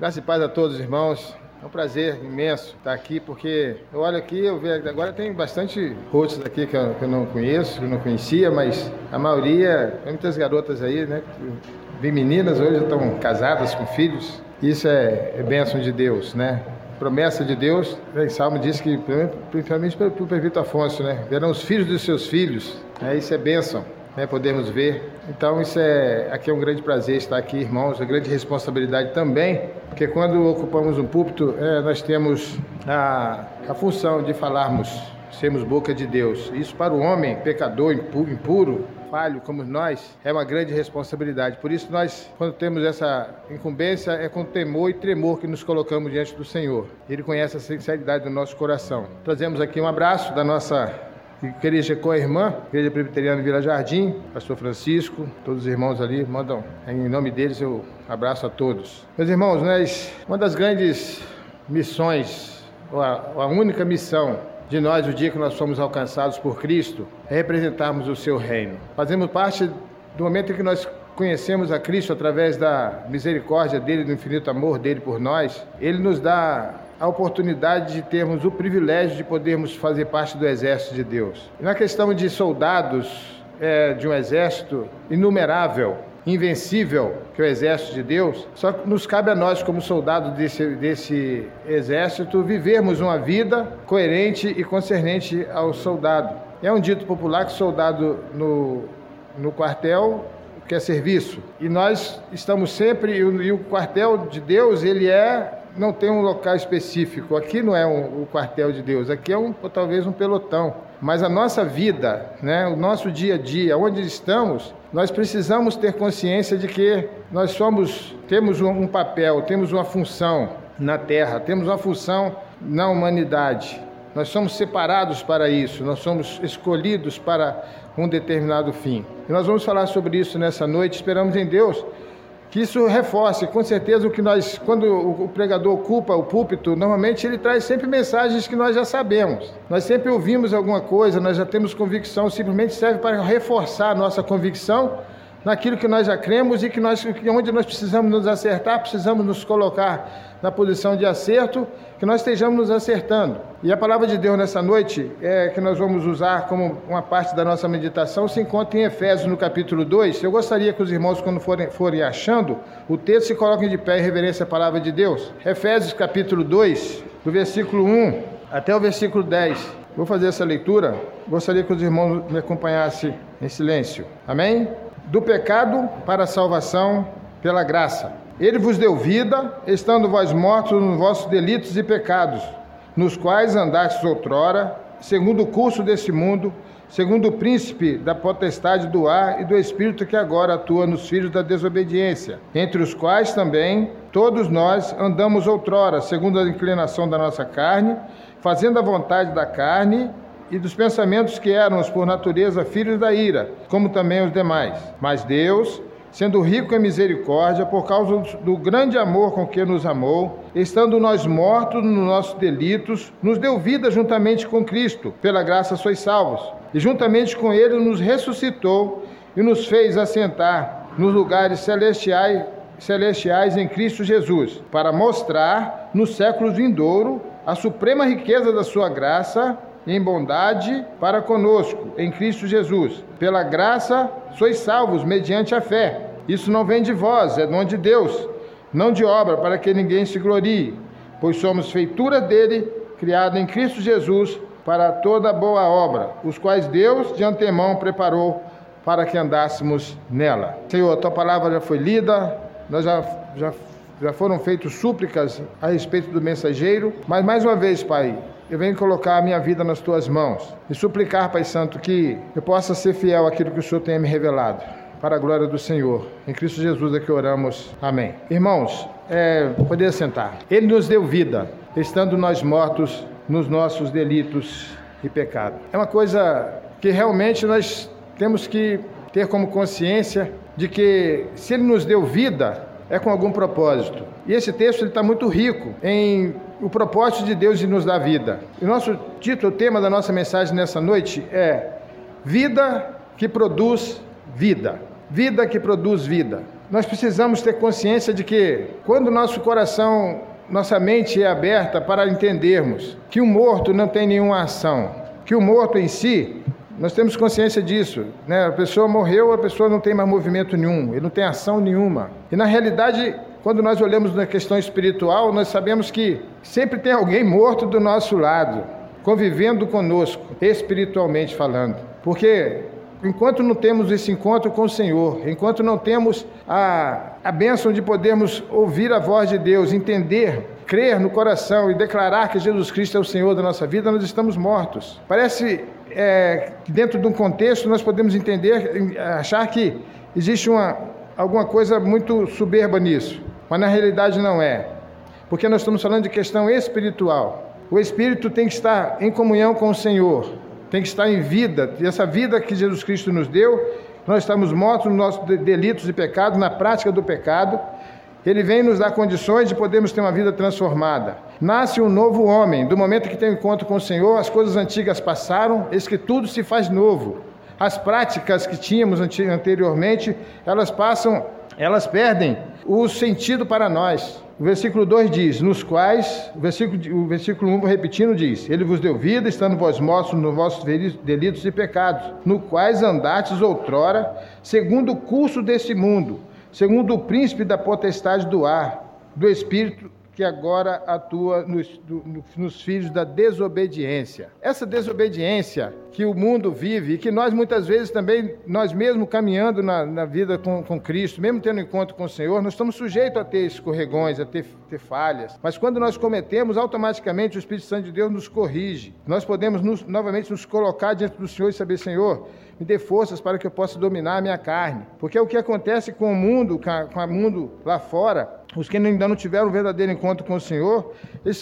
Graças e paz a todos, irmãos. É um prazer imenso estar aqui, porque eu olho aqui, eu vejo, agora tem bastante rostos aqui que eu, que eu, não conheço, que eu não conhecia, mas a maioria, muitas garotas aí, né? Vi meninas hoje estão casadas com filhos. Isso é, é bênção de Deus, né? Promessa de Deus, o Salmo diz que, principalmente para o prefeito Afonso, né? Verão os filhos dos seus filhos, né? Isso é bênção né, podemos ver. Então, isso é aqui é um grande prazer estar aqui, irmãos, uma grande responsabilidade também, porque quando ocupamos um púlpito, é, nós temos a, a função de falarmos, sermos boca de Deus. Isso para o homem pecador, impuro, impuro falho como nós, é uma grande responsabilidade. Por isso, nós, quando temos essa incumbência, é com temor e tremor que nos colocamos diante do Senhor. Ele conhece a sinceridade do nosso coração. Trazemos aqui um abraço da nossa Igreja com a irmã, Igreja Presbiteriana Vila Jardim, Pastor Francisco, todos os irmãos ali, mandam em nome deles eu abraço a todos. Meus irmãos, nós, uma das grandes missões, ou a, a única missão de nós, o dia que nós fomos alcançados por Cristo, é representarmos o seu reino. Fazemos parte do momento em que nós conhecemos a Cristo através da misericórdia dele, do infinito amor dele por nós, ele nos dá a oportunidade de termos o privilégio de podermos fazer parte do exército de Deus. na questão de soldados é, de um exército inumerável, invencível, que é o exército de Deus, só nos cabe a nós, como soldados desse, desse exército, vivermos uma vida coerente e concernente ao soldado. É um dito popular que soldado no, no quartel quer serviço. E nós estamos sempre, e o, e o quartel de Deus, ele é não tem um local específico. Aqui não é um, o quartel de Deus, aqui é um, talvez um pelotão. Mas a nossa vida, né, o nosso dia a dia, onde estamos, nós precisamos ter consciência de que nós somos, temos um, um papel, temos uma função na Terra, temos uma função na humanidade. Nós somos separados para isso, nós somos escolhidos para um determinado fim. E nós vamos falar sobre isso nessa noite. Esperamos em Deus que isso reforce, com certeza, o que nós, quando o pregador ocupa o púlpito, normalmente ele traz sempre mensagens que nós já sabemos. Nós sempre ouvimos alguma coisa, nós já temos convicção, simplesmente serve para reforçar a nossa convicção naquilo que nós já cremos e que nós, onde nós precisamos nos acertar, precisamos nos colocar na posição de acerto, que nós estejamos nos acertando. E a palavra de Deus nessa noite, é, que nós vamos usar como uma parte da nossa meditação, se encontra em Efésios, no capítulo 2. Eu gostaria que os irmãos, quando forem, forem achando o texto, se coloquem de pé em reverência à palavra de Deus. Efésios, capítulo 2, do versículo 1 até o versículo 10. Vou fazer essa leitura. Gostaria que os irmãos me acompanhassem em silêncio. Amém? Do pecado para a salvação pela graça. Ele vos deu vida, estando vós mortos nos vossos delitos e pecados, nos quais andastes outrora, segundo o curso desse mundo, segundo o príncipe da potestade do ar e do espírito que agora atua nos filhos da desobediência, entre os quais também todos nós andamos outrora, segundo a inclinação da nossa carne, fazendo a vontade da carne e dos pensamentos que éramos por natureza filhos da ira, como também os demais. Mas Deus, sendo rico em misericórdia, por causa do grande amor com que nos amou, estando nós mortos nos nossos delitos, nos deu vida juntamente com Cristo, pela graça sois salvos. E juntamente com ele nos ressuscitou e nos fez assentar nos lugares celestiais, celestiais em Cristo Jesus, para mostrar nos séculos vindouros a suprema riqueza da sua graça em bondade para conosco, em Cristo Jesus. Pela graça sois salvos mediante a fé. Isso não vem de vós, é dom de Deus, não de obra, para que ninguém se glorie, pois somos feitura dele, criada em Cristo Jesus, para toda boa obra, os quais Deus de antemão preparou para que andássemos nela. Senhor, tua palavra já foi lida, nós já, já, já foram feitas súplicas a respeito do mensageiro, mas mais uma vez, Pai, eu venho colocar a minha vida nas tuas mãos e suplicar, Pai Santo, que eu possa ser fiel àquilo que o Senhor tenha me revelado. Para a glória do Senhor. Em Cristo Jesus é que oramos. Amém. Irmãos, é, poder sentar. Ele nos deu vida, estando nós mortos nos nossos delitos e pecados. É uma coisa que realmente nós temos que ter como consciência de que se Ele nos deu vida, é com algum propósito. E esse texto está muito rico em o propósito de Deus de nos dar vida. E nosso título, o tema da nossa mensagem nessa noite é Vida que produz vida. Vida que produz vida. nós precisamos ter consciência de que quando nosso coração, nossa mente é aberta para entendermos que o morto não tem nenhuma ação, que o morto em si, nós temos consciência disso, né? A pessoa morreu, a pessoa não tem mais movimento nenhum, ele não tem ação nenhuma. E na realidade, quando nós olhamos na questão espiritual, nós sabemos que sempre tem alguém morto do nosso lado, convivendo conosco, espiritualmente falando. Porque enquanto não temos esse encontro com o Senhor, enquanto não temos a, a bênção de podermos ouvir a voz de Deus, entender, crer no coração e declarar que Jesus Cristo é o Senhor da nossa vida, nós estamos mortos. Parece é, dentro de um contexto nós podemos entender, achar que existe uma, alguma coisa muito soberba nisso, mas na realidade não é, porque nós estamos falando de questão espiritual. O espírito tem que estar em comunhão com o Senhor tem que estar em vida, e essa vida que Jesus Cristo nos deu, nós estamos mortos nos nossos delitos e pecados, na prática do pecado. Ele vem nos dar condições de podermos ter uma vida transformada. Nasce um novo homem. Do momento que tem um encontro com o Senhor, as coisas antigas passaram, eis que tudo se faz novo. As práticas que tínhamos anteriormente, elas passam, elas perdem o sentido para nós. O versículo 2 diz: Nos quais, o versículo, o versículo 1 repetindo diz: Ele vos deu vida, estando vós mortos nos vossos delitos e pecados, no quais andastes outrora, segundo o curso desse mundo, segundo o príncipe da potestade do ar, do espírito que agora atua nos, nos, filhos da desobediência. Essa desobediência que o mundo vive e que nós muitas vezes também, nós mesmos caminhando na, na vida com, com, Cristo, mesmo tendo encontro com o Senhor, nós estamos sujeitos a ter escorregões, a ter, ter falhas. Mas quando nós cometemos, automaticamente o Espírito Santo de Deus nos corrige. Nós podemos nos, novamente nos colocar diante do Senhor e saber, Senhor, me dê forças para que eu possa dominar a minha carne. Porque é o que acontece com o mundo, com o mundo lá fora, os que ainda não tiveram um verdadeiro encontro com o Senhor,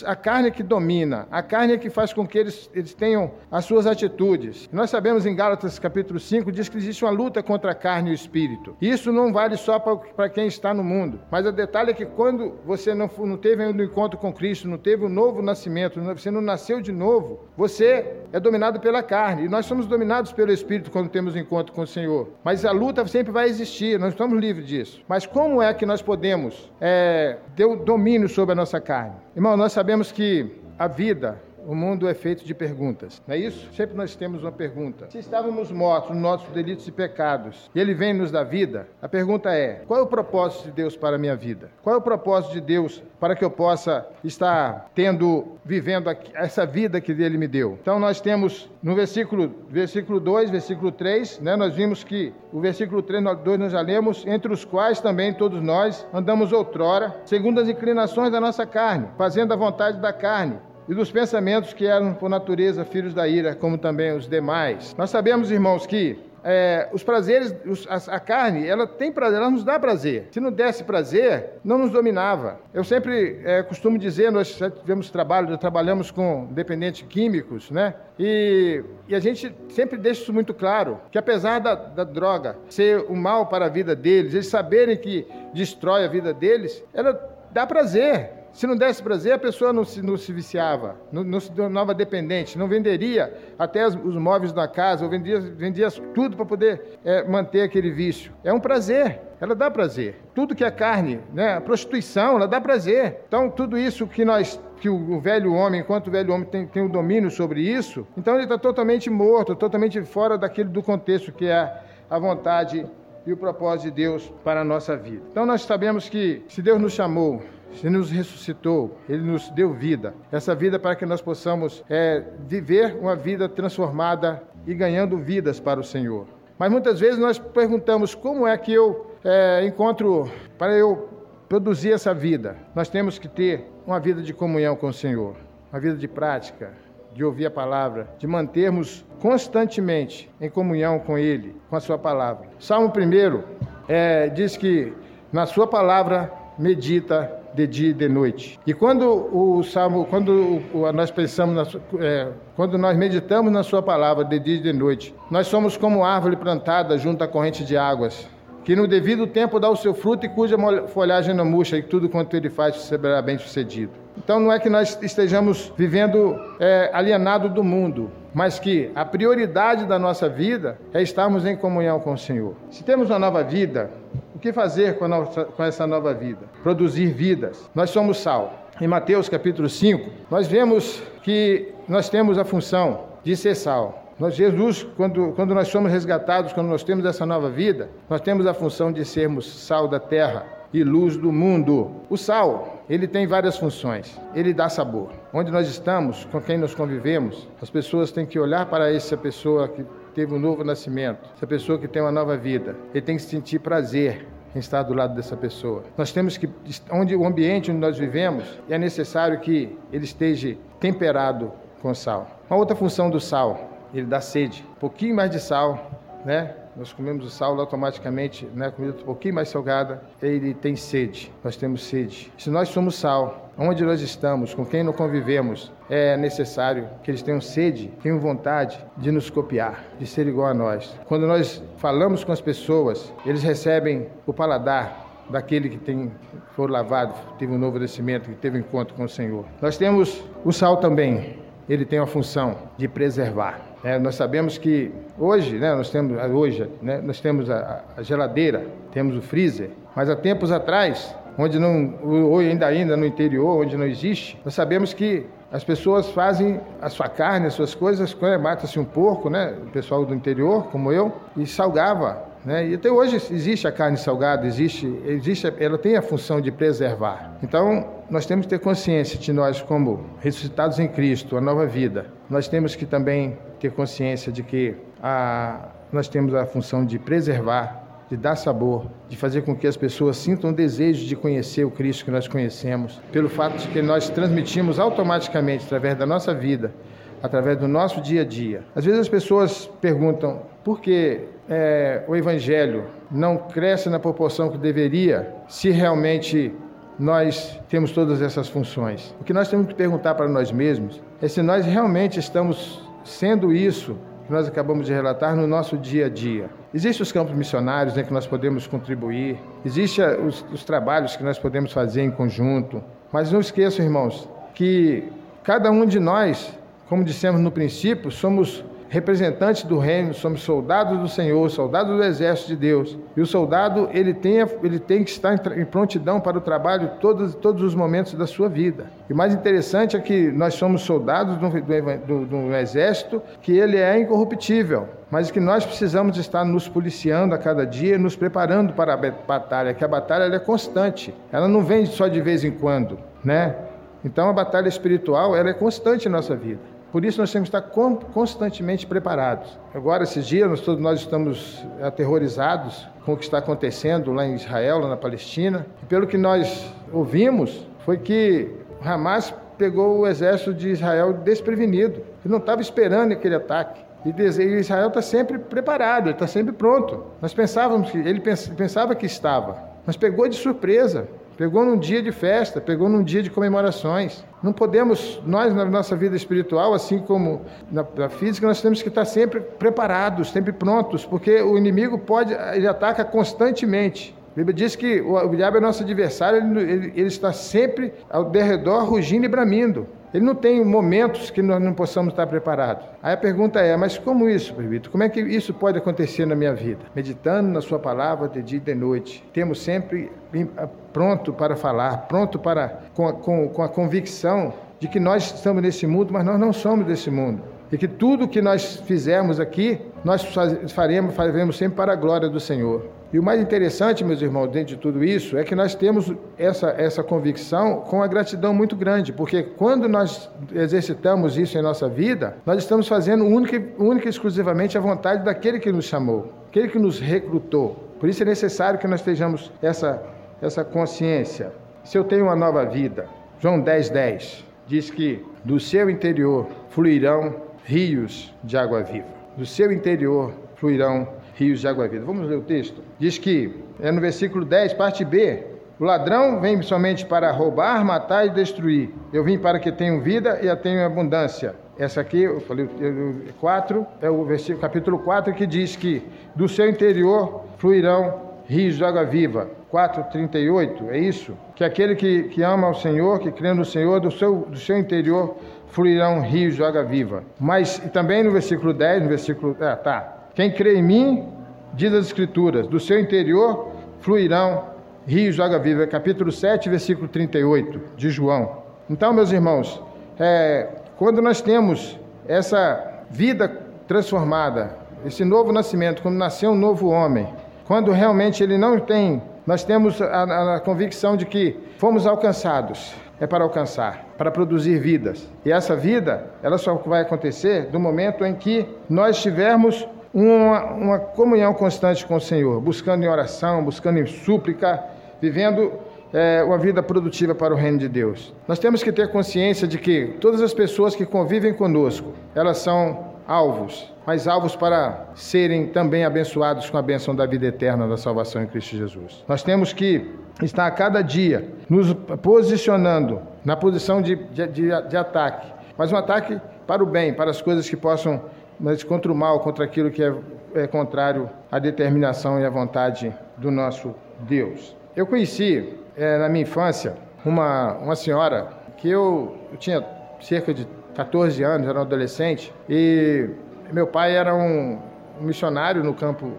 a carne é que domina, a carne é que faz com que eles, eles tenham as suas atitudes. Nós sabemos em Gálatas capítulo 5, diz que existe uma luta contra a carne e o espírito. Isso não vale só para quem está no mundo, mas o detalhe é que quando você não, não teve um encontro com Cristo, não teve um novo nascimento, você não nasceu de novo, você é dominado pela carne. E nós somos dominados pelo espírito quando temos um encontro com o Senhor. Mas a luta sempre vai existir, nós estamos livres disso. Mas como é que nós podemos... É, é, deu domínio sobre a nossa carne. Irmão, nós sabemos que a vida, o mundo é feito de perguntas, não é isso? Sempre nós temos uma pergunta. Se estávamos mortos nos nossos delitos e pecados, e Ele vem nos dar vida, a pergunta é: qual é o propósito de Deus para a minha vida? Qual é o propósito de Deus para que eu possa estar tendo, vivendo essa vida que Ele me deu? Então nós temos no versículo, versículo 2, versículo 3, né, nós vimos que o versículo 3, 2 nós já lemos, entre os quais também todos nós andamos outrora, segundo as inclinações da nossa carne, fazendo a vontade da carne e dos pensamentos que eram por natureza filhos da ira, como também os demais. Nós sabemos, irmãos, que é, os prazeres, os, a, a, carne, ela tem prazer, ela nos dá prazer. Se não desse prazer, não nos dominava. Eu sempre é, costumo dizer, nós já tivemos trabalho, já trabalhamos com dependentes químicos, né? E, e a gente sempre deixa isso muito claro, que apesar da, da droga ser o mal para a vida deles, eles saberem que destrói a vida deles, ela dá prazer. Se não desse prazer, a pessoa não se, não se viciava, não, não, se tornava dependente, não venderia até os, os móveis da casa, ou vendia, vendia tudo para poder é, manter aquele vício. É um prazer, ela dá prazer. Tudo que é carne, né? a prostituição, ela dá prazer. Então, tudo isso que nós que o, velho homem, enquanto o velho homem tem, tem o domínio sobre isso, então ele está totalmente morto, totalmente fora daquele do contexto que é a vontade e o propósito de Deus para a nossa vida. Então nós sabemos que se Deus nos chamou ele nos ressuscitou, Ele nos deu vida. Essa vida para que nós possamos é, viver uma vida transformada e ganhando vidas para o Senhor. Mas muitas vezes nós perguntamos como é que eu é, encontro para eu produzir essa vida. Nós temos que ter uma vida de comunhão com o Senhor, uma vida de prática, de ouvir a palavra, de mantermos constantemente em comunhão com Ele, com a Sua palavra. Salmo 1 é, diz que na Sua palavra medita de dia e de noite. E quando o salmo, quando nós pensamos, na, é, quando nós meditamos na Sua palavra de dia e de noite, nós somos como árvore plantada junto à corrente de águas, que no devido tempo dá o seu fruto e cuja folhagem não murcha, e tudo quanto ele faz será bem sucedido. Então não é que nós estejamos vivendo é, alienado do mundo, mas que a prioridade da nossa vida é estarmos em comunhão com o Senhor. Se temos uma nova vida, O que fazer com, nossa, com essa nova vida? Produzir vidas. Nós somos sal. Em Mateus capítulo 5, nós vemos que nós temos a função de ser sal. Nós, Jesus, quando, quando nós somos resgatados, quando nós temos essa nova vida, nós temos a função de sermos sal da terra e luz do mundo. O sal, ele tem várias funções. Ele dá sabor. Onde nós estamos, com quem nós convivemos, as pessoas têm que olhar para essa pessoa que teve um novo nascimento, essa pessoa que tem uma nova vida. Ele tem que sentir prazer em estar do lado dessa pessoa. Nós temos que, onde o ambiente onde nós vivemos, é necessário que ele esteja temperado com sal. Uma outra função do sal ele dá sede. Um pouquinho mais de sal, né? Nós comemos o sal automaticamente, né? Comida um pouquinho mais salgada, ele tem sede. Nós temos sede. Se nós somos sal, onde nós estamos, com quem não convivemos, é necessário que eles tenham sede, tenham vontade de nos copiar, de ser igual a nós. Quando nós falamos com as pessoas, eles recebem o paladar daquele que tem for lavado, teve um novo nascimento, que teve um encontro com o Senhor. Nós temos o sal também. Ele tem a função de preservar. É, nós sabemos que hoje, né, nós temos hoje, né, nós temos a, a, geladeira, temos o freezer, mas há tempos atrás, onde não, ou ainda ainda no interior, onde não existe, nós sabemos que as pessoas fazem a sua carne, as suas coisas, quando mata-se um porco, né, o pessoal do interior, como eu, e salgava né? E até hoje existe a carne salgada, existe, existe, ela tem a função de preservar. Então, nós temos que ter consciência de nós, como ressuscitados em Cristo, a nova vida, nós temos que também ter consciência de que a, nós temos a função de preservar, de dar sabor, de fazer com que as pessoas sintam o desejo de conhecer o Cristo que nós conhecemos, pelo fato de que nós transmitimos automaticamente, através da nossa vida, através do nosso dia a dia. Às vezes as pessoas perguntam por que é, o Evangelho não cresce na proporção que deveria, se realmente nós temos todas essas funções. O que nós temos que perguntar para nós mesmos é se nós realmente estamos sendo isso que nós acabamos de relatar no nosso dia a dia. Existem os campos missionários em né, que nós podemos contribuir, existem os, os trabalhos que nós podemos fazer em conjunto, mas não esqueçam, irmãos, que cada um de nós, como dissemos no princípio, somos representantes do reino, somos soldados do Senhor, soldados do exército de Deus. E o soldado, ele tem, ele tem que estar em prontidão para o trabalho todos, todos os momentos da sua vida. E mais interessante é que nós somos soldados do, do, do exército, que ele é incorruptível, mas que nós precisamos estar nos policiando a cada dia, nos preparando para a batalha, que a batalha é constante, ela não vem só de vez em quando, né? Então a batalha espiritual, ela é constante em nossa vida. Por isso nós temos que estar constantemente preparados. Agora, esses dias, nós, todos nós estamos aterrorizados com o que está acontecendo lá em Israel, lá na Palestina. Pelo que nós ouvimos, foi que Hamas pegou o exército de Israel desprevenido. Ele não estava esperando aquele ataque. E Israel está sempre preparado, está sempre pronto. Nós pensávamos que ele pensava que estava, mas pegou de surpresa. Pegou num dia de festa, pegou num dia de comemorações. Não podemos, nós na nossa vida espiritual, assim como na, na, física, nós temos que estar sempre preparados, sempre prontos, porque o inimigo pode, ele ataca constantemente. A Bíblia diz que o, o diabo é nosso adversário, ele, ele, ele está sempre ao derredor, rugindo e bramindo. Ele não tem momentos que nós não possamos estar preparados. Aí a pergunta é: mas como isso, Previto? Como é que isso pode acontecer na minha vida? Meditando na Sua palavra de dia e de noite. Temos sempre pronto para falar, pronto para com a, com, com a convicção de que nós estamos nesse mundo, mas nós não somos desse mundo. E que tudo que nós fizermos aqui, nós faremos, faremos sempre para a glória do Senhor. E o mais interessante, meus irmãos, dentro de tudo isso, é que nós temos essa, essa convicção com a gratidão muito grande, porque quando nós exercitamos isso em nossa vida, nós estamos fazendo única, única e exclusivamente a vontade daquele que nos chamou, aquele que nos recrutou. Por isso é necessário que nós estejamos essa, essa consciência. Se eu tenho uma nova vida, João 10, 10 diz que do seu interior fluirão rios de água viva. Do seu interior fluirão rios de água viva. Vamos ler o texto? Diz que, é no versículo 10, parte B, o ladrão vem somente para roubar, matar e destruir. Eu vim para que tenham vida e a tenham abundância. Essa aqui, eu falei, 4, é o versículo, capítulo 4, que diz que do seu interior fluirão rios de água viva. 4,38, é isso? Que aquele que, que ama ao Senhor, que crê no Senhor, do seu, do seu interior fluirão rios de água viva. Mas também no versículo 10, no versículo. Ah, tá. Quem crê em mim, diz as Escrituras, do seu interior fluirão rios de água viva. Capítulo 7, versículo 38 de João. Então, meus irmãos, é, quando nós temos essa vida transformada, esse novo nascimento, quando nasceu um novo homem, quando realmente ele não tem, nós temos a, a convicção de que fomos alcançados, é para alcançar, para produzir vidas. E essa vida, ela só vai acontecer do momento em que nós tivermos uma, uma comunhão constante com o Senhor, buscando em oração, buscando em súplica, vivendo é, uma vida produtiva para o reino de Deus. Nós temos que ter consciência de que todas as pessoas que convivem conosco, elas são alvos, mas alvos para serem também abençoados com a benção da vida eterna da salvação em Cristo Jesus. Nós temos que estar a cada dia nos posicionando na posição de, de, de, de ataque, mas um ataque para o bem, para as coisas que possam, mas contra o mal, contra aquilo que é, é contrário à determinação e à vontade do nosso Deus. Eu conheci é, na minha infância uma, uma senhora que eu, eu tinha cerca de 14 anos, era um adolescente, e meu pai era um missionário no campo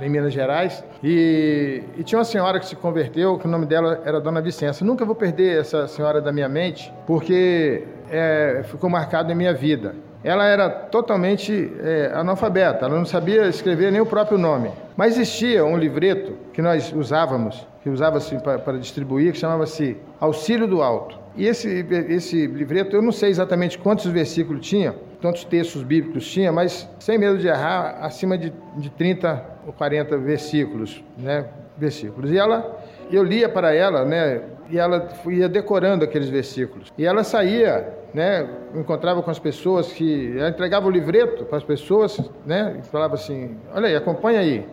em Minas Gerais, e, e, tinha uma senhora que se converteu, que o nome dela era Dona Vicença. Nunca vou perder essa senhora da minha mente, porque é, ficou marcado em minha vida. Ela era totalmente é, analfabeta, ela não sabia escrever nem o próprio nome. Mas existia um livreto que nós usávamos, que usava-se para, distribuir, que chamava-se Auxílio do Alto. E esse, esse livreto, eu não sei exatamente quantos versículos tinha, quantos textos bíblicos tinha, mas sem medo de errar, acima de, de 30 ou 40 versículos, né? Versículos. E ela, eu lia para ela, né? E ela ia decorando aqueles versículos. E ela saía, né? Encontrava com as pessoas que ela entregava o livreto para as pessoas, né? E falava assim: "Olha aí, acompanha aí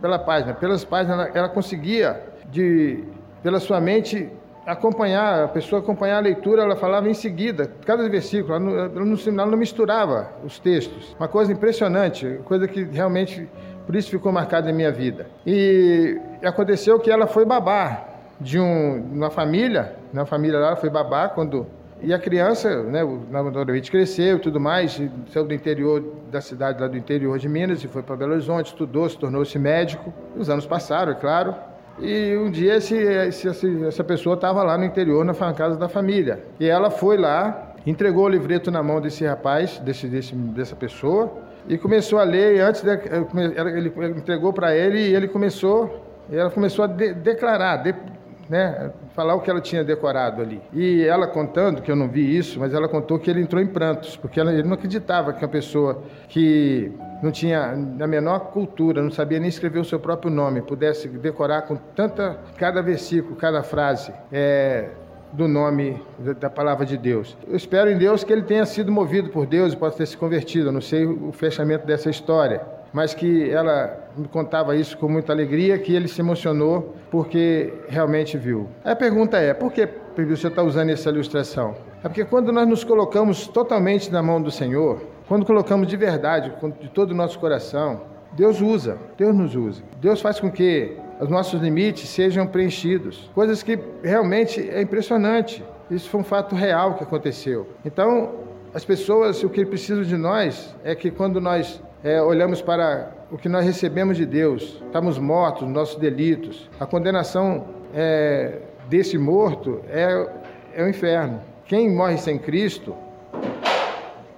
pela página, pelas páginas ela conseguia de pela sua mente acompanhar, a pessoa acompanhar a leitura, ela falava em seguida, cada versículo, ela não, ela não, ela não misturava os textos. Uma coisa impressionante, coisa que realmente, por isso ficou marcada em minha vida. E aconteceu que ela foi babá de um, uma família, na família lá, foi babá quando e a criança, né, naturalmente cresceu e tudo mais, saiu do interior da cidade, lá do interior de Minas, e foi para Belo Horizonte, estudou, se tornou-se médico. Os anos passaram, é claro. E um dia esse, esse, essa pessoa estava lá no interior, na casa da família. E ela foi lá, entregou o livreto na mão desse rapaz, desse, desse, dessa pessoa, e começou a ler. E antes de, ele entregou para ele e ele começou, ela começou a de, declarar, de, né, falar o que ela tinha decorado ali. E ela contando, que eu não vi isso, mas ela contou que ele entrou em prantos, porque ela, ele não acreditava que uma pessoa que não tinha a menor cultura, não sabia nem escrever o seu próprio nome, pudesse decorar com tanta, cada versículo, cada frase, é, do nome da palavra de Deus. Eu espero em Deus que ele tenha sido movido por Deus e possa ter se convertido. Eu não sei o fechamento dessa história, mas que ela me contava isso com muita alegria, que ele se emocionou porque realmente viu. A pergunta é: por que você está usando essa ilustração? É porque quando nós nos colocamos totalmente na mão do Senhor, quando colocamos de verdade, de todo o nosso coração, Deus usa, Deus nos usa. Deus faz com que os nossos limites sejam preenchidos. Coisas que realmente é impressionante. Isso foi um fato real que aconteceu. Então, as pessoas, o que precisam de nós é que quando nós é, olhamos para o que nós recebemos de Deus, estamos mortos, nossos delitos, a condenação é, desse morto é, é o inferno. Quem morre sem Cristo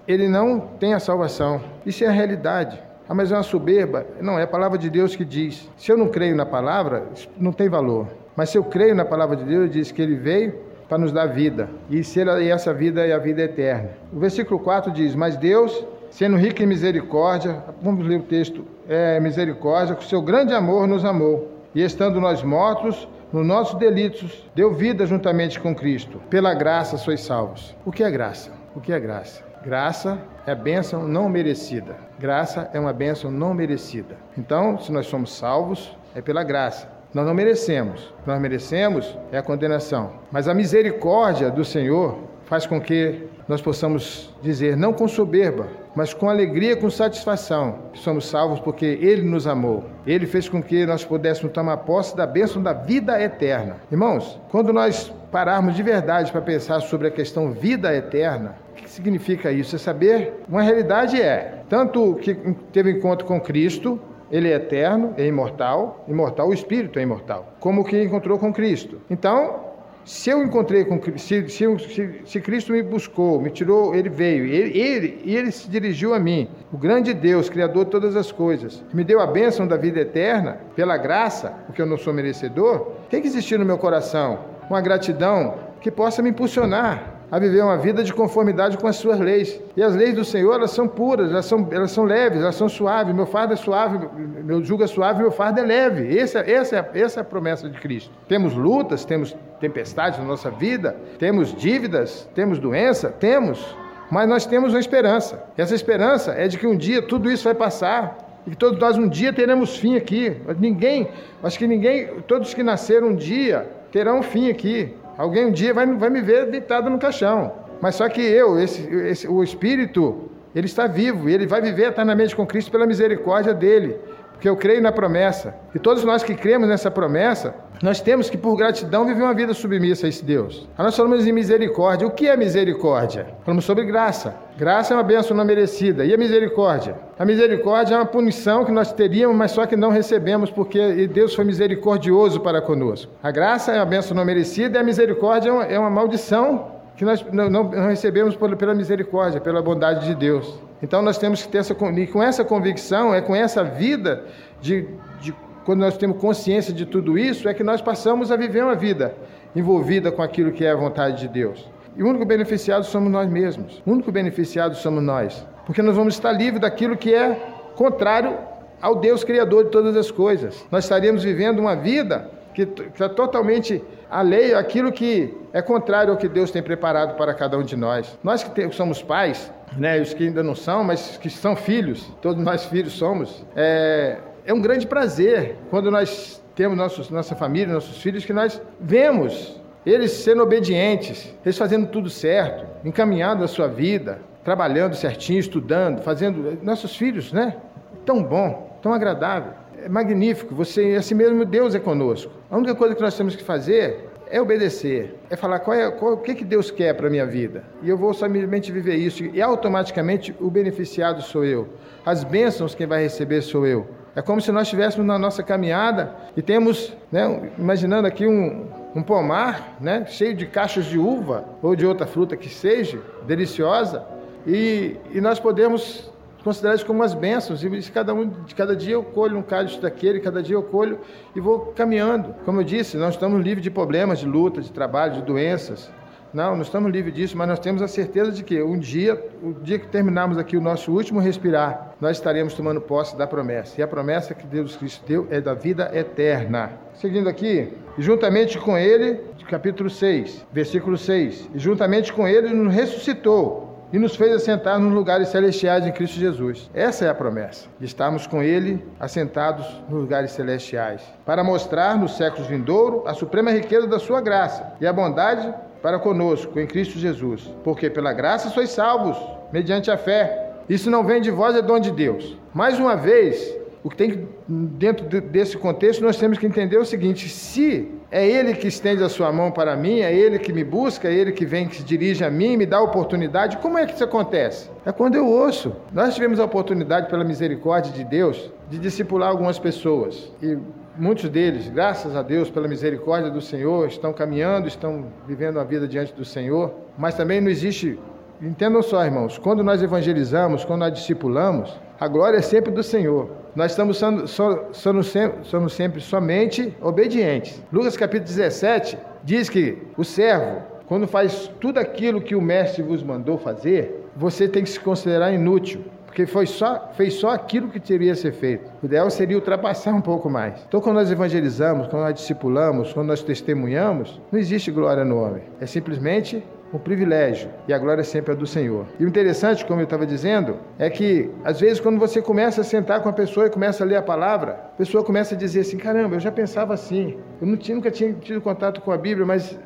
ele não tem a salvação. Isso é a realidade. Ah, mas é uma soberba. Não, é a palavra de Deus que diz. Se eu não creio na palavra, não tem valor. Mas se eu creio na palavra de Deus, diz que ele veio para nos dar vida. E, se essa vida é a vida eterna. O versículo 4 diz: Mas Deus, sendo rico em misericórdia, vamos ler o texto, é misericórdia, com seu grande amor nos amou. E estando nós mortos, nos nossos delitos, deu vida juntamente com Cristo. Pela graça sois salvos. O que é graça? O que é graça? Graça é bênção não merecida. Graça é uma bênção não merecida. Então, se nós somos salvos, é pela graça. Nós não merecemos. O que nós merecemos é a condenação. Mas a misericórdia do Senhor faz com que nós possamos dizer, não com soberba, mas com alegria, com satisfação, somos salvos porque Ele nos amou. Ele fez com que nós pudéssemos tomar posse da bênção da vida eterna. Irmãos, quando nós pararmos de verdade para pensar sobre a questão vida eterna, que significa isso? É saber, uma realidade é, tanto que teve encontro com Cristo, ele é eterno, é imortal, imortal, o espírito é imortal, como que encontrou com Cristo. Então, se eu encontrei com se, se, se, Cristo me buscou, me tirou, ele veio, ele, ele, ele se dirigiu a mim, o grande Deus, Criador de todas as coisas, me deu a bênção da vida eterna, pela graça, porque eu não sou merecedor, tem que existir no meu coração uma gratidão que possa me impulsionar a viver uma vida de conformidade com as suas leis. E as leis do Senhor, elas são puras, elas são, elas são leves, elas são suaves. Meu fardo é suave, meu jugo é suave, meu fardo é leve. Essa, essa, é, essa é a promessa de Cristo. Temos lutas, temos tempestades na nossa vida, temos dívidas, temos doença, temos, mas nós temos uma esperança. Essa esperança é de que um dia tudo isso vai passar e que todos nós um dia teremos fim aqui. Ninguém, acho que ninguém, todos que nasceram um dia terão fim aqui. Alguém um dia vai, vai me ver deitado no caixão. Mas só que eu, esse, esse, o Espírito, ele está vivo e ele vai viver eternamente com Cristo pela misericórdia dele porque eu creio na promessa. E todos nós que cremos nessa promessa, nós temos que, por gratidão, viver uma vida submissa a esse Deus. Nós falamos em misericórdia. O que é misericórdia? Falamos sobre graça. Graça é uma bênção não merecida. E a misericórdia? A misericórdia é uma punição que nós teríamos, mas só que não recebemos, porque Deus foi misericordioso para conosco. A graça é uma bênção não merecida e a misericórdia é uma, é maldição que nós não recebemos pela misericórdia, pela bondade de Deus. Então nós temos que ter essa, e com essa convicção, é com essa vida de, de quando nós temos consciência de tudo isso, é que nós passamos a viver uma vida envolvida com aquilo que é a vontade de Deus. E o único beneficiado somos nós mesmos. O único beneficiado somos nós. Porque nós vamos estar livres daquilo que é contrário ao Deus Criador de todas as coisas. Nós estaríamos vivendo uma vida que está totalmente alheio àquilo que é contrário ao que Deus tem preparado para cada um de nós. Nós que somos pais, né, os que ainda não são, mas que são filhos, todos nós filhos somos, é, é um grande prazer quando nós temos nossos, nossa família, nossos filhos, que nós vemos eles sendo obedientes, eles fazendo tudo certo, encaminhando a sua vida, trabalhando certinho, estudando, fazendo. Nossos filhos, né? Tão bom, tão agradável, é magnífico. Você, assim mesmo, Deus é conosco. A única coisa que nós temos que fazer é obedecer, é falar qual é, qual, o que, que Deus quer para a minha vida. E eu vou somente viver isso, e automaticamente o beneficiado sou eu. As bênçãos quem vai receber sou eu. É como se nós estivéssemos na nossa caminhada e temos, né, imaginando aqui um, um pomar né, cheio de caixas de uva ou de outra fruta que seja, deliciosa, e, e nós podemos considerados como as bênçãos. E de cada, um, de cada dia eu colho um cálice daquele, cada dia eu colho e vou caminhando. Como eu disse, nós estamos livres de problemas, de luta, de trabalho, de doenças. Não, não estamos livres disso, mas nós temos a certeza de que um dia, o dia que terminarmos aqui o nosso último respirar, nós estaremos tomando posse da promessa. E a promessa que Deus Cristo deu é da vida eterna. Seguindo aqui, juntamente com ele, capítulo 6, versículo 6, e juntamente com ele nos ressuscitou e nos fez assentar nos lugares celestiais em Cristo Jesus. Essa é a promessa, de estarmos com Ele assentados nos lugares celestiais, para mostrar nos séculos vindouros a suprema riqueza da Sua graça e a bondade para conosco em Cristo Jesus. Porque pela graça sois salvos, mediante a fé. Isso não vem de vós, é dom de Deus. Mais uma vez, o que tem dentro desse contexto, nós temos que entender o seguinte: se é Ele que estende a sua mão para mim, é Ele que me busca, é Ele que vem, que se dirige a mim, me dá a oportunidade. Como é que isso acontece? É quando eu ouço. Nós tivemos a oportunidade, pela misericórdia de Deus, de discipular algumas pessoas. E muitos deles, graças a Deus, pela misericórdia do Senhor, estão caminhando, estão vivendo a vida diante do Senhor. Mas também não existe. Entendam só, irmãos, quando nós evangelizamos, quando nós discipulamos, a glória é sempre do Senhor. Nós estamos sendo, somos, sempre, somos sempre somente obedientes. Lucas capítulo 17 diz que o servo, quando faz tudo aquilo que o mestre vos mandou fazer, você tem que se considerar inútil porque foi só, fez só aquilo que teria ser feito. O ideal seria ultrapassar um pouco mais. Então, quando nós evangelizamos, quando nós discipulamos, quando nós testemunhamos, não existe glória no homem. É simplesmente um privilégio e a glória sempre é do Senhor. E o interessante, como eu estava dizendo, é que às vezes quando você começa a sentar com a pessoa e começa a ler a palavra, a pessoa começa a dizer assim: caramba, eu já pensava assim, eu tinha, nunca tinha tido contato com a Bíblia, mas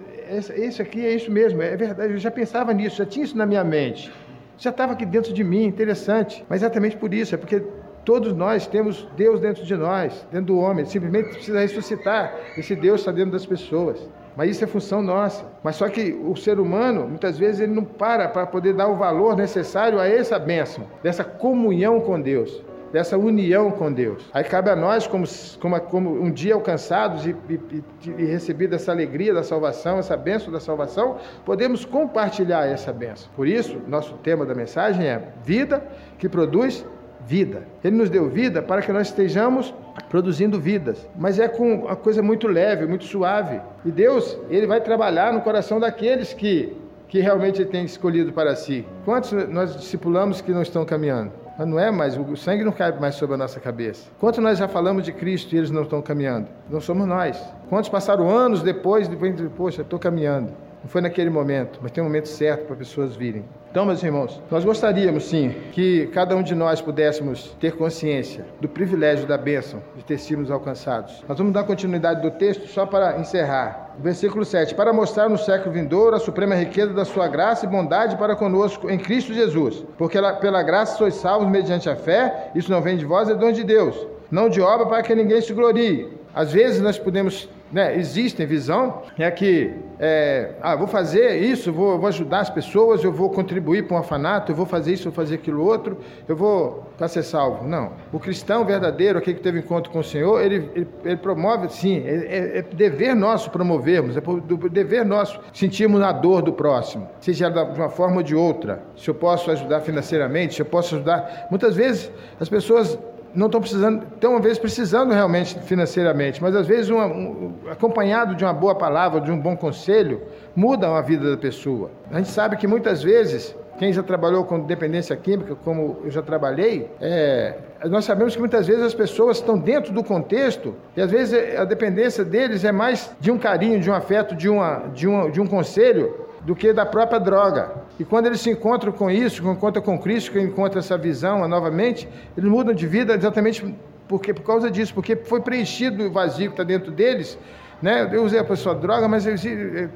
isso aqui é isso mesmo, é verdade, eu já pensava nisso, já tinha isso na minha mente, já estava aqui dentro de mim, interessante, mas exatamente por isso, é porque Todos nós temos Deus dentro de nós, dentro do homem. Simplesmente precisa ressuscitar. Esse Deus está dentro das pessoas. Mas isso é função nossa. Mas só que o ser humano, muitas vezes, ele não para para poder dar o valor necessário a essa bênção, dessa comunhão com Deus. dessa união com Deus. Aí cabe a nós, como, como, como um dia alcançados e, e, e recebido essa alegria da salvação, essa bênção da salvação, podemos compartilhar essa bênção. Por isso, nosso tema da mensagem é vida que produz vida. Ele nos deu vida para que nós estejamos produzindo vidas, mas é com uma coisa muito leve, muito suave. E Deus, ele vai trabalhar no coração daqueles que que realmente ele tem escolhido para si. Quantos nós discipulamos que não estão caminhando? Mas não é mais, o sangue não cai mais sobre a nossa cabeça. Quantos nós já falamos de Cristo e eles não estão caminhando? Não somos nós. Quantos passaram anos depois, depois de, poxa, estou caminhando. Não foi naquele momento, mas tem um momento certo para pessoas virem. Então, meus irmãos, nós gostaríamos sim que cada um de nós pudéssemos ter consciência do privilégio da bênção de ter sido alcançados. Nós vamos dar continuidade do texto só para encerrar. Versículo 7: Para mostrar no século vindouro a suprema riqueza da sua graça e bondade para conosco em Cristo Jesus. Porque pela graça sois salvos mediante a fé, isso não vem de vós, é dom de Deus. Não de obra para que ninguém se glorie. Às vezes nós podemos né, existem visão, é que, é, ah, vou fazer isso, vou, vou, ajudar as pessoas, eu vou contribuir para um orfanato, eu vou fazer isso, vou fazer aquilo outro, eu vou para ser salvo. Não. O cristão verdadeiro, aquele que teve encontro com o Senhor, ele, ele, ele promove, sim, é, é, dever nosso promovermos, é dever nosso sentirmos a dor do próximo, seja de uma forma ou de outra. Se eu posso ajudar financeiramente, se eu posso ajudar. Muitas vezes as pessoas não estão precisando, estão às vezes precisando realmente financeiramente, mas às vezes uma, um, acompanhado de uma boa palavra, de um bom conselho, muda a vida da pessoa. A gente sabe que muitas vezes, quem já trabalhou com dependência química, como eu já trabalhei, é, nós sabemos que muitas vezes as pessoas estão dentro do contexto e às vezes a dependência deles é mais de um carinho, de um afeto, de, uma, de, uma, de um conselho do que da própria droga. E quando eles se encontram com isso, encontram com Cristo, que encontram essa visão novamente, eles mudam de vida exatamente porque, por causa disso, porque foi preenchido o vazio que está dentro deles. Né? Eu usei a pessoa droga, mas eu,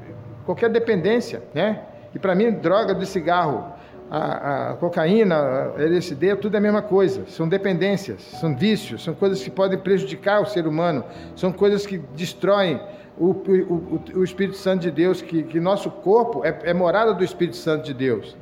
qualquer dependência. Né? E para mim, droga de cigarro, a, a, cocaína, a LSD, tudo é a mesma coisa. São dependências, são vícios, são coisas que podem prejudicar o ser humano, são coisas que destroem o, o, o Espírito Santo de Deus, que, que nosso corpo é, é morada do Espírito Santo de Deus.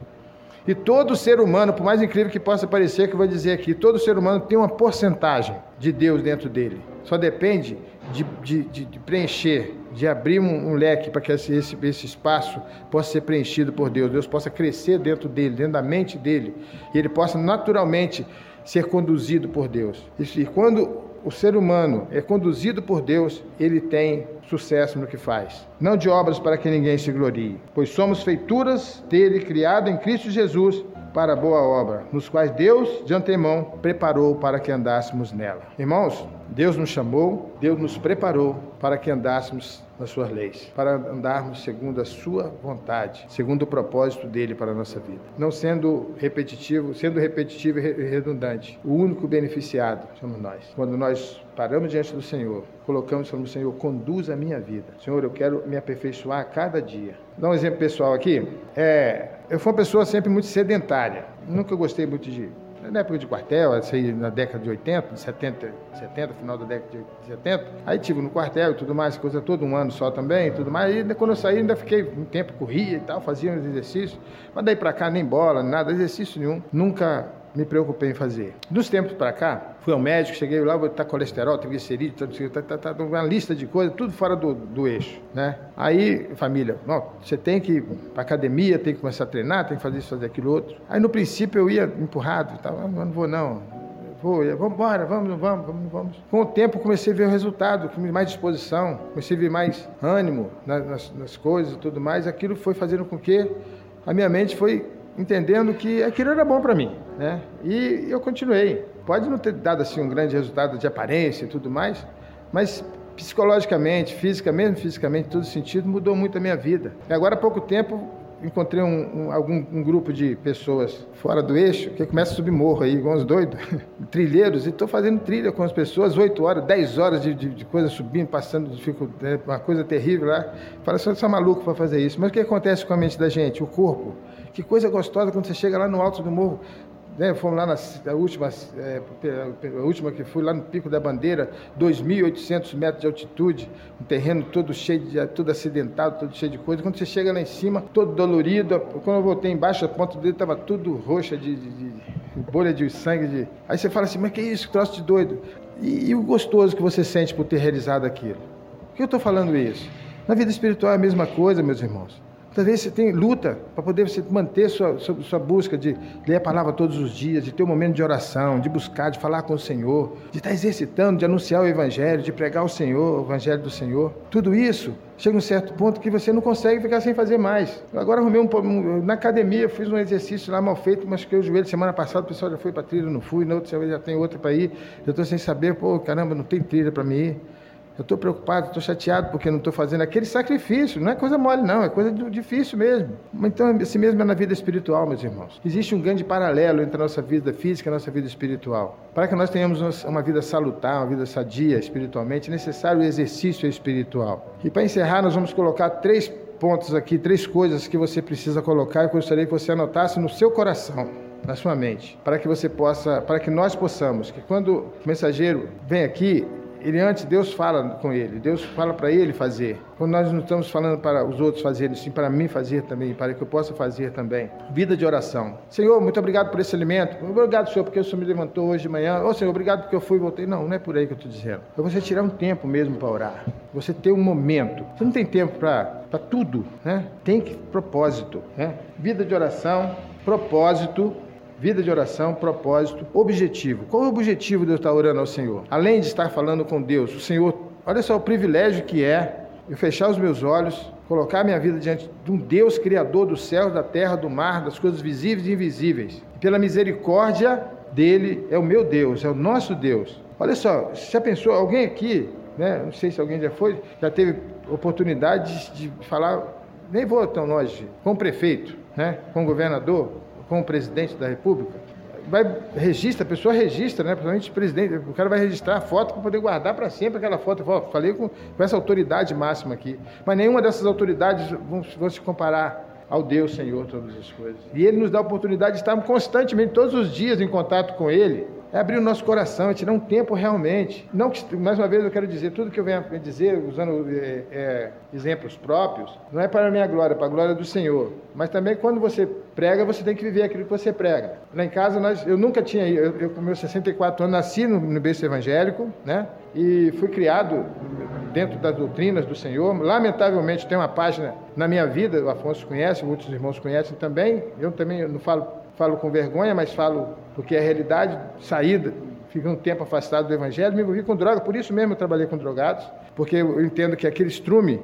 E todo ser humano, por mais incrível que possa parecer, que eu vou dizer aqui, todo ser humano tem uma porcentagem de Deus dentro dele. Só depende de, de, de, de preencher, de abrir um, um leque para que esse, esse, esse, espaço possa ser preenchido por Deus, Deus possa crescer dentro dele, dentro da mente dele, e ele possa naturalmente ser conduzido por Deus. E quando o ser humano é conduzido por Deus, ele tem sucesso no que faz. Não de obras para que ninguém se glorie, pois somos feituras dele, criado em Cristo Jesus para boa obra, nos quais Deus de antemão preparou para que andássemos nela. Irmãos, Deus nos chamou, Deus nos preparou para que andássemos nas suas leis, para andarmos segundo a sua vontade, segundo o propósito dele para a nossa vida. Não sendo repetitivo, sendo repetitivo e redundante. O único beneficiado somos nós. Quando nós paramos diante do Senhor, colocamos no Senhor, conduz a minha vida. Senhor, eu quero me aperfeiçoar a cada dia. Dá um exemplo pessoal aqui. É, eu fui uma pessoa sempre muito sedentária. Nunca gostei muito de na época de quartel, aí na década de 80, 70, 70, final da década de 70. Aí tive no quartel e tudo mais, coisa todo um ano só também, tudo mais. E quando eu saí, ainda fiquei um tempo, corria e tal, fazia uns exercícios. Mas daí para cá, nem bola, nada, exercício nenhum. Nunca me preocupei em fazer. Dos tempos para cá, fui ao médico, cheguei lá, vou estar colesterol, triglicerídeo, tá, tá, tá, tá, uma lista de coisas, tudo fora do, do eixo, né? Aí, família, não, você tem que ir para academia, tem que começar a treinar, tem que fazer isso, fazer aquilo outro. Aí no princípio eu ia empurrado, ah, não vou não, vou, vamos embora, vamos, vamos, vamos, vamos. Com o tempo comecei a ver o resultado, com mais disposição, comecei a ver mais ânimo nas, nas coisas e tudo mais. Aquilo foi fazendo com que a minha mente foi entendendo que aquilo era bom para mim, né? E eu continuei. Pode não ter dado assim um grande resultado de aparência e tudo mais, mas psicologicamente, fisicamente, fisicamente, em todo sentido, mudou muito a minha vida. E agora há pouco tempo encontrei um, um, algum um grupo de pessoas fora do eixo que começa a subir morro aí, igual uns doidos, trilheiros, e estou fazendo trilha com as pessoas, 8 horas, 10 horas de, de, de coisa subindo, passando, é uma coisa terrível lá. Fala, você é maluco para fazer isso. Mas o que acontece com a mente da gente? O corpo que coisa gostosa quando você chega lá no alto do morro. Né, fomos lá na última, é, a última que fui lá no Pico da Bandeira, 2.800 metros de altitude, um terreno todo cheio de, todo acidentado, todo cheio de coisa. Quando você chega lá em cima, todo dolorido, quando eu voltei embaixo, a ponta dele estava tudo roxa de, de, de bolha de sangue. De... Aí você fala assim, mas que isso, que troço de doido. E, e o gostoso que você sente por ter realizado aquilo. Por que eu estou falando isso? Na vida espiritual é a mesma coisa, meus irmãos. Talvez você tem luta para poder você manter sua, sua, sua, busca de ler a palavra todos os dias, de ter um momento de oração, de buscar, de falar com o Senhor, de estar exercitando, de anunciar o Evangelho, de pregar o Senhor, o Evangelho do Senhor. Tudo isso chega a um certo ponto que você não consegue ficar sem fazer mais. Eu agora arrumei um, um na academia, fiz um exercício lá mal feito, machuquei o joelho semana passada, o pessoal já foi para trilha, não fui, na outra já tem outra para ir. Eu estou sem saber, pô, caramba, não tem trilha para mim ir. Eu estou preocupado, estou chateado porque não estou fazendo aquele sacrifício. Não é coisa mole, não, é coisa difícil mesmo. Então, assim mesmo é na vida espiritual, meus irmãos. Existe um grande paralelo entre a nossa vida física e a nossa vida espiritual. Para que nós tenhamos uma vida salutar, uma vida sadia espiritualmente, é necessário o exercício espiritual. E para encerrar, nós vamos colocar três pontos aqui, três coisas que você precisa colocar e eu gostaria que você anotasse no seu coração na sua mente, para que você possa, para que nós possamos, que quando o mensageiro vem aqui, ele antes, Deus fala com ele, Deus fala para ele fazer. Quando nós não estamos falando para os outros fazerem, sim para mim fazer também, para que eu possa fazer também. Vida de oração. Senhor, muito obrigado por esse alimento. Obrigado, Senhor, porque o Senhor me levantou hoje de manhã. Ô, Senhor, obrigado porque eu fui e voltei. Não, não é por aí que eu estou dizendo. É você tirar um tempo mesmo para orar. Você ter um momento. Você não tem tempo para tudo, né? Tem que propósito, né? Vida de oração, propósito, Vida de oração, propósito, objetivo. Qual é o objetivo de eu estar orando ao Senhor? Além de estar falando com Deus, o Senhor, olha só o privilégio que é eu fechar os meus olhos, colocar minha vida diante de um Deus criador do céu, da terra, do mar, das coisas visíveis e invisíveis. E pela misericórdia dele, é o meu Deus, é o nosso Deus. Olha só, já pensou, alguém aqui, né, não sei se alguém já foi, já teve oportunidade de falar, nem vou tão longe, com o prefeito, né, com o governador, com o presidente da República, vai registra, a pessoa registra, né? Principalmente o presidente, o cara vai registrar a foto para poder guardar para sempre aquela foto. Eu falei com, com, essa autoridade máxima aqui. Mas nenhuma dessas autoridades vão, vão se comparar ao Deus Senhor todas as coisas. E Ele nos dá a oportunidade de estarmos constantemente, todos os dias, em contato com Ele é abrir o nosso coração, é tirar um tempo realmente. Não que, mais uma vez, eu quero dizer, tudo que eu venho dizer, usando é, é, exemplos próprios, não é para a minha glória, é para a glória do Senhor. Mas também, quando você prega, você tem que viver aquilo que você prega. Lá em casa, nós, eu nunca tinha, eu, eu com meus 64 anos, nasci no, no berço evangélico, né? E fui criado dentro das doutrinas do Senhor. Lamentavelmente, tem uma página na minha vida, o Afonso conhece, muitos irmãos conhecem também. Eu também não falo falo com vergonha, mas falo porque é a realidade, saída, fiquei um tempo afastado do Evangelho, me envolvi com droga, por isso mesmo eu trabalhei com drogados, porque eu entendo que aquele estrume,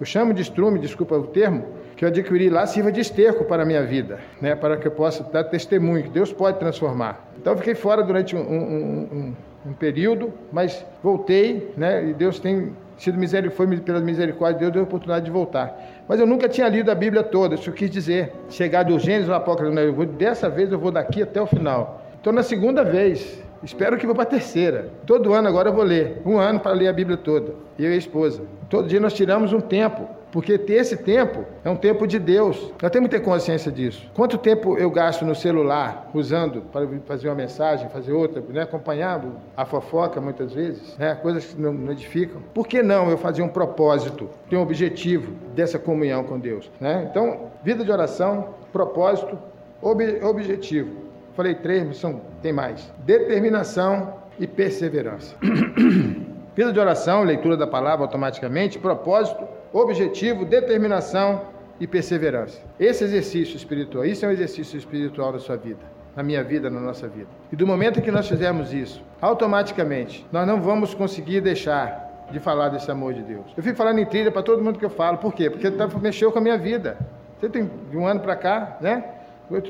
eu chamo de estrume, desculpa o termo, que eu adquiri lá sirva de esterco para a minha vida, né, para que eu possa dar testemunho, que Deus pode transformar. Então eu fiquei fora durante um, um, um, um período, mas voltei, né, e Deus tem sido misericórdia, foi pela misericórdia de Deus, deu a oportunidade de voltar. Mas eu nunca tinha lido a Bíblia toda, isso quis dizer. Chegar do Gênesis ao Apocalipse, dessa vez eu vou daqui até o final. Estou na segunda vez, espero que vou para a terceira. Todo ano agora eu vou ler, um ano para ler a Bíblia toda, eu e a esposa. Todo dia nós tiramos um tempo porque ter esse tempo é um tempo de Deus. Nós temos que ter consciência disso. Quanto tempo eu gasto no celular usando para fazer uma mensagem, fazer outra, né? acompanhar a fofoca muitas vezes, né? coisas que não, edificam. Por que não eu fazer um propósito, ter um objetivo dessa comunhão com Deus? Né? Então, vida de oração, propósito, ob objetivo. Falei três, são, tem mais. Determinação e perseverança. vida de oração, leitura da palavra automaticamente, propósito, objetivo, determinação e perseverança. Esse exercício espiritual, isso é um exercício espiritual da sua vida, na minha vida, na nossa vida. E do momento que nós fizermos isso, automaticamente, nós não vamos conseguir deixar de falar desse amor de Deus. Eu fico falando em trilha para todo mundo que eu falo. Por quê? Porque tá, mexeu com a minha vida. Você tem de um ano para cá, né?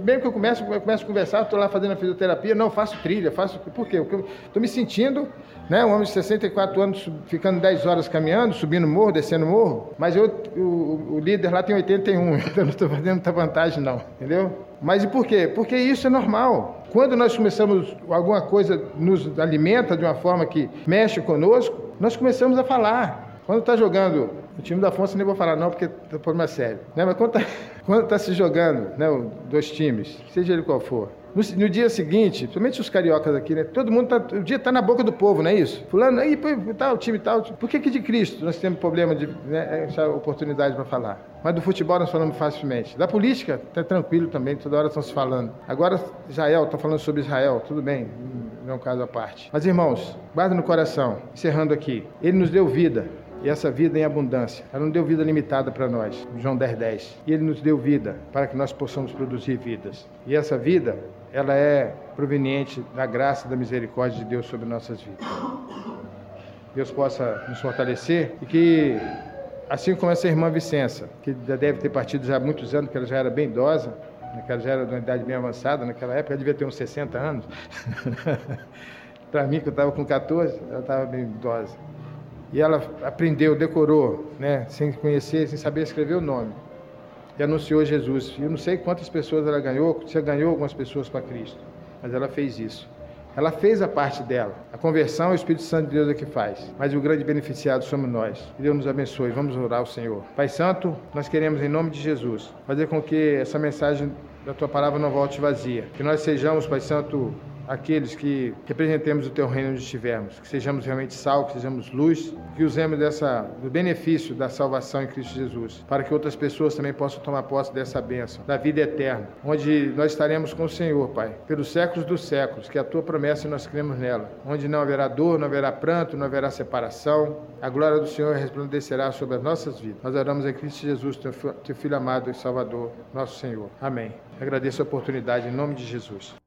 Bem que eu começo, eu começo a conversar, estou lá fazendo a fisioterapia, não, faço trilha, faço. Por quê? Porque estou me sentindo, né? Um homem de 64 anos ficando 10 horas caminhando, subindo morro, descendo morro, mas eu, o, o líder lá tem 81, então não estou fazendo muita vantagem, não, entendeu? Mas e por quê? Porque isso é normal. Quando nós começamos, alguma coisa nos alimenta de uma forma que mexe conosco, nós começamos a falar. Quando está jogando o time da Afonso, nem vou falar não, porque é problema sério. Né? Mas quando está tá se jogando, né, dois times, seja ele qual for, no, no, dia seguinte, principalmente os cariocas aqui, né? Todo mundo tá, o dia está na boca do povo, não é isso? Fulano, aí, tal, time tal. Por que que de Cristo nós temos problema de né, essa oportunidade para falar? Mas do futebol nós falamos facilmente. Da política, está tranquilo também, toda hora estão se falando. Agora, Israel, está falando sobre Israel, tudo bem, não é um caso à parte. Mas, irmãos, guarda no coração, encerrando aqui. Ele nos deu vida, e essa vida em abundância. Ela não deu vida limitada para nós, João 10, 10. E Ele nos deu vida para que nós possamos produzir vidas. E essa vida, ela é proveniente da graça e da misericórdia de Deus sobre nossas vidas. Deus possa nos fortalecer e que, assim como essa irmã Vicença, que já deve ter partido já há muitos anos, porque ela já era bem idosa, naquela já era de uma idade bem avançada, naquela época ela devia ter uns 60 anos. para mim, que eu estava com 14, ela estava bem idosa. E ela aprendeu, decorou, né, sem conhecer, sem saber escrever o nome. E anunciou Jesus. Eu não sei quantas pessoas ela ganhou, se ganhou algumas pessoas para Cristo, mas ela fez isso. Ela fez a parte dela. A conversão o Espírito Santo de Deus é que faz. Mas o grande beneficiado somos nós. Que Deus nos abençoe. Vamos orar ao Senhor. Pai Santo, nós queremos, em nome de Jesus, fazer com que essa mensagem da tua palavra não volte vazia. Que nós sejamos, Pai Santo, aqueles que representemos o teu reino onde estivermos, que sejamos realmente sal, que sejamos luz, que usemos dessa, do benefício da salvação em Cristo Jesus, para que outras pessoas também possam tomar posse dessa bênção, da vida eterna, onde nós estaremos com o Senhor, Pai, pelos séculos dos séculos, que a tua promessa nós cremos nela, onde não haverá dor, não haverá pranto, não haverá separação, a glória do Senhor resplandecerá sobre as nossas vidas. Nós oramos em Cristo Jesus, teu Filho amado e Salvador, nosso Senhor. Amém. Agradeço a oportunidade em nome de Jesus.